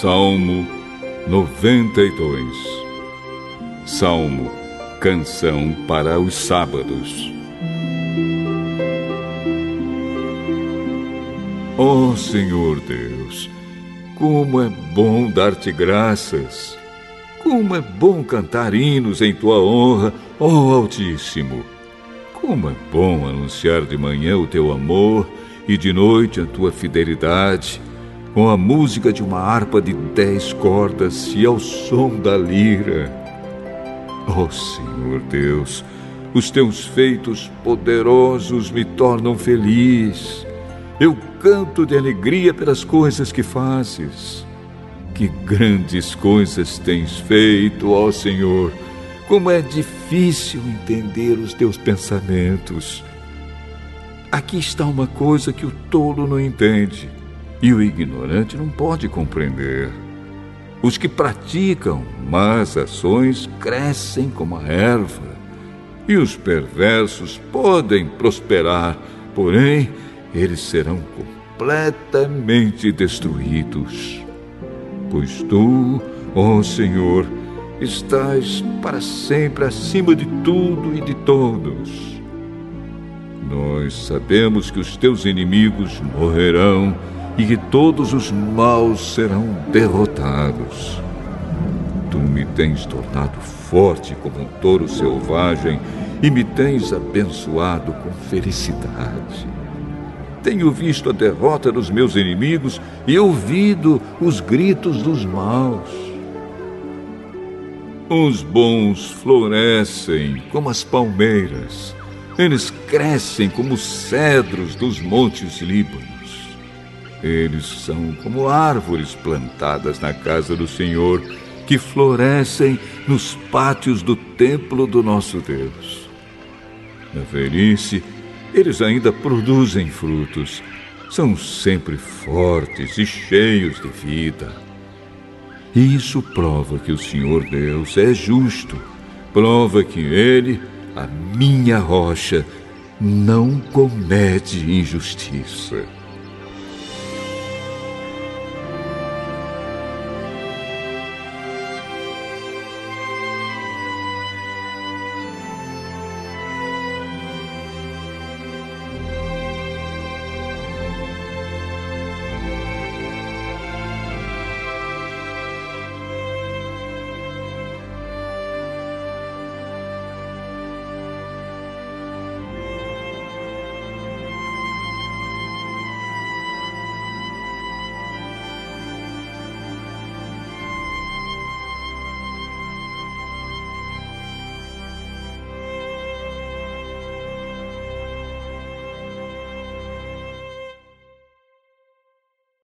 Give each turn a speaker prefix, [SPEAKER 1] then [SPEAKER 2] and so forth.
[SPEAKER 1] Salmo 92 Salmo Canção para os Sábados Ó oh, Senhor Deus, como é bom dar-te graças! Como é bom cantar hinos em tua honra, ó oh Altíssimo! Como é bom anunciar de manhã o teu amor e de noite a tua fidelidade, com a música de uma harpa de dez cordas e ao som da lira. Oh, Senhor Deus, os teus feitos poderosos me tornam feliz. Eu canto de alegria pelas coisas que fazes. Que grandes coisas tens feito, ó Senhor! Como é difícil entender os teus pensamentos. Aqui está uma coisa que o tolo não entende e o ignorante não pode compreender. Os que praticam más ações crescem como a erva, e os perversos podem prosperar, porém eles serão completamente destruídos. Pois tu, ó Senhor, estás para sempre acima de tudo e de todos. Nós sabemos que os teus inimigos morrerão e que todos os maus serão derrotados. Tu me tens tornado forte como um touro selvagem e me tens abençoado com felicidade. Tenho visto a derrota dos meus inimigos e ouvido os gritos dos maus. Os bons florescem como as palmeiras, eles crescem como os cedros dos montes Líbanos. Eles são como árvores plantadas na casa do Senhor, que florescem nos pátios do templo do nosso Deus. Na velhice, eles ainda produzem frutos. São sempre fortes e cheios de vida. E isso prova que o Senhor Deus é justo. Prova que Ele, a minha rocha, não comete injustiça.